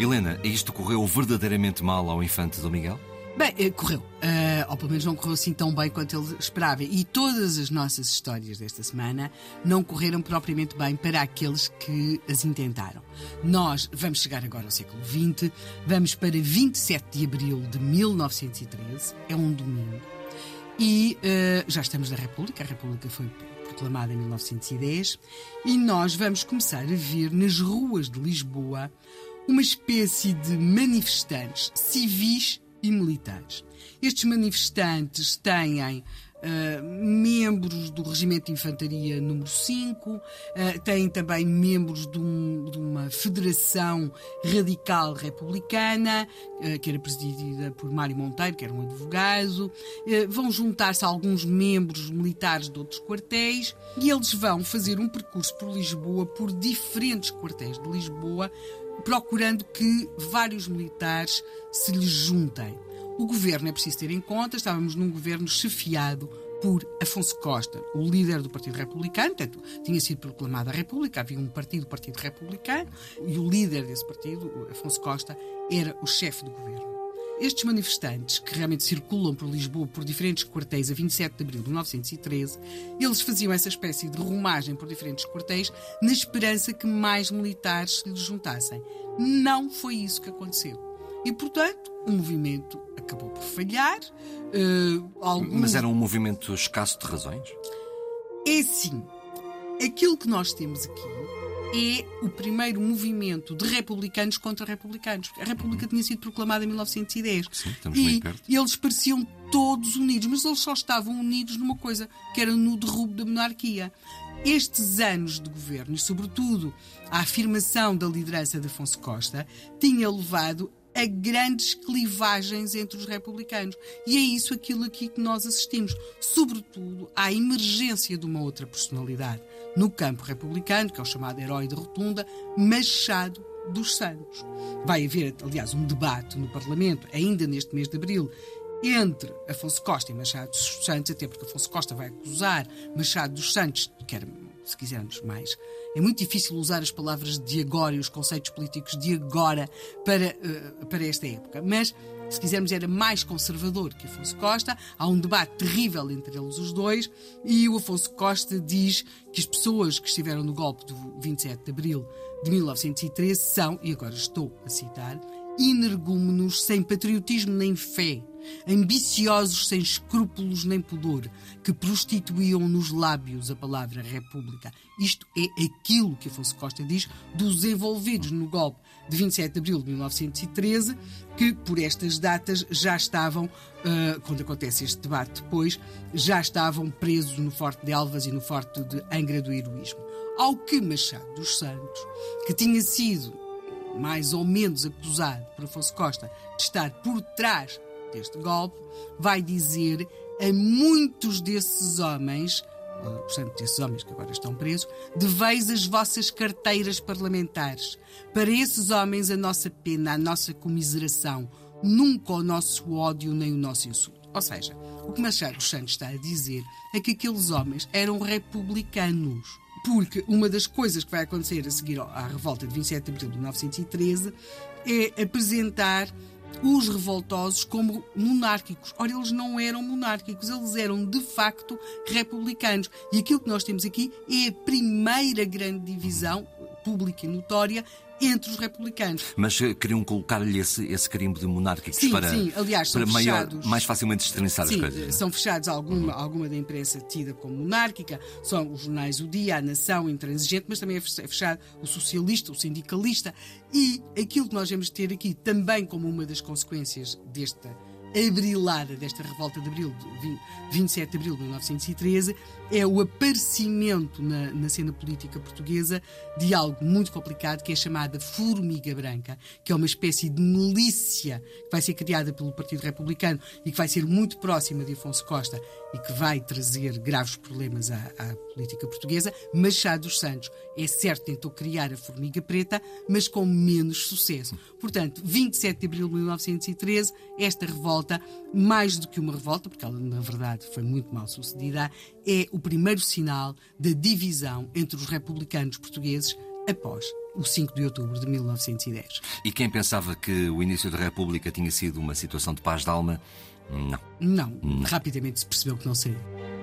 Helena, isto correu verdadeiramente mal ao infante Dom Miguel? Bem, eh, correu. Uh, ou pelo menos não correu assim tão bem quanto ele esperava. E todas as nossas histórias desta semana não correram propriamente bem para aqueles que as intentaram. Nós vamos chegar agora ao século XX, vamos para 27 de abril de 1913, é um domingo, e uh, já estamos na República, a República foi proclamada em 1910, e nós vamos começar a ver nas ruas de Lisboa uma espécie de manifestantes civis e militares. Estes manifestantes têm Uh, membros do Regimento de Infantaria número 5, uh, têm também membros de, um, de, uma federação radical republicana, uh, que era presidida por Mário Monteiro, que era um advogado. vão juntar-se alguns membros militares de outros quartéis e eles vão fazer um percurso por Lisboa, por diferentes quartéis de Lisboa, procurando que vários militares se lhes juntem. O governo é preciso ter em conta, estávamos num governo chefiado por Afonso Costa, o líder do Partido Republicano, portanto, tinha sido proclamada a República, havia um partido, o Partido Republicano, e o líder desse partido, Afonso Costa, era o chefe do governo. Estes manifestantes, que realmente circulam por Lisboa por diferentes quartéis a 27 de abril de 1913, eles faziam essa espécie de rumagem por diferentes quartéis na esperança que mais militares se lhes juntassem. Não foi isso que aconteceu. E, portanto, o movimento acabou por falhar. Uh, algum... Mas era um movimento escasso de razões? É sim. Aquilo que nós temos aqui é o primeiro movimento de republicanos contra republicanos. A República tinha sido proclamada em 1910. Sim, estamos e perto. eles pareciam todos unidos, mas eles só estavam unidos numa coisa, que era no derrubo da monarquia. Estes anos de governo, e sobretudo a afirmação da liderança de Afonso Costa, tinha levado a grandes clivagens entre os republicanos. E é isso aquilo aqui que nós assistimos, sobretudo à emergência de uma outra personalidade no campo republicano, que é o chamado herói de rotunda, Machado dos Santos. Vai haver, aliás, um debate no Parlamento, ainda neste mês de abril, entre Afonso Costa e Machado dos Santos, até porque Afonso Costa vai acusar Machado dos Santos, que era, se quisermos mais, é muito difícil usar as palavras de agora e os conceitos políticos de agora para, uh, para esta época, mas se quisermos, era mais conservador que Afonso Costa. Há um debate terrível entre eles os dois, e o Afonso Costa diz que as pessoas que estiveram no golpe do 27 de abril de 1913 são, e agora estou a citar, energúmenos sem patriotismo nem fé, ambiciosos sem escrúpulos nem pudor, que prostituíam nos lábios a palavra República. Isto é aquilo que Afonso Costa diz dos envolvidos no golpe de 27 de abril de 1913, que por estas datas já estavam, uh, quando acontece este debate depois, já estavam presos no Forte de Elvas e no Forte de Angra do Heroísmo. Ao que Machado dos Santos, que tinha sido mais ou menos acusado por Afonso Costa de estar por trás deste golpe, vai dizer a muitos desses homens, portanto, desses homens que agora estão presos, deveis as vossas carteiras parlamentares. Para esses homens, a nossa pena, a nossa comiseração, nunca o nosso ódio nem o nosso insulto. Ou seja, o que Machado Santos está a dizer é que aqueles homens eram republicanos. Porque uma das coisas que vai acontecer a seguir à revolta de 27 de abril de 1913 é apresentar os revoltosos como monárquicos. Ora, eles não eram monárquicos, eles eram de facto republicanos. E aquilo que nós temos aqui é a primeira grande divisão pública e notória entre os republicanos. Mas eh, queriam colocar-lhe esse, esse carimbo de monárquicos sim, para, sim. Aliás, para maior, mais facilmente destrinçar sim, as coisas. É? São fechados alguma, alguma da imprensa tida como monárquica, são os jornais O Dia, A Nação, Intransigente, mas também é, é fechado o socialista, o sindicalista. E aquilo que nós vamos ter aqui também como uma das consequências desta abrilada desta revolta de abril, de 27 de abril de 1913, é o aparecimento na, na cena política portuguesa de algo muito complicado que é chamada Formiga Branca, que é uma espécie de milícia que vai ser criada pelo Partido Republicano e que vai ser muito próxima de Afonso Costa e que vai trazer graves problemas à, à política portuguesa. Machado dos Santos é certo tentou criar a Formiga Preta, mas com menos sucesso. Portanto, 27 de abril de 1913, esta revolta, mais do que uma revolta, porque ela na verdade foi muito mal sucedida, é o primeiro sinal da divisão entre os republicanos portugueses após o 5 de outubro de 1910. E quem pensava que o início da República tinha sido uma situação de paz de alma, não. Não, não. rapidamente se percebeu que não seria.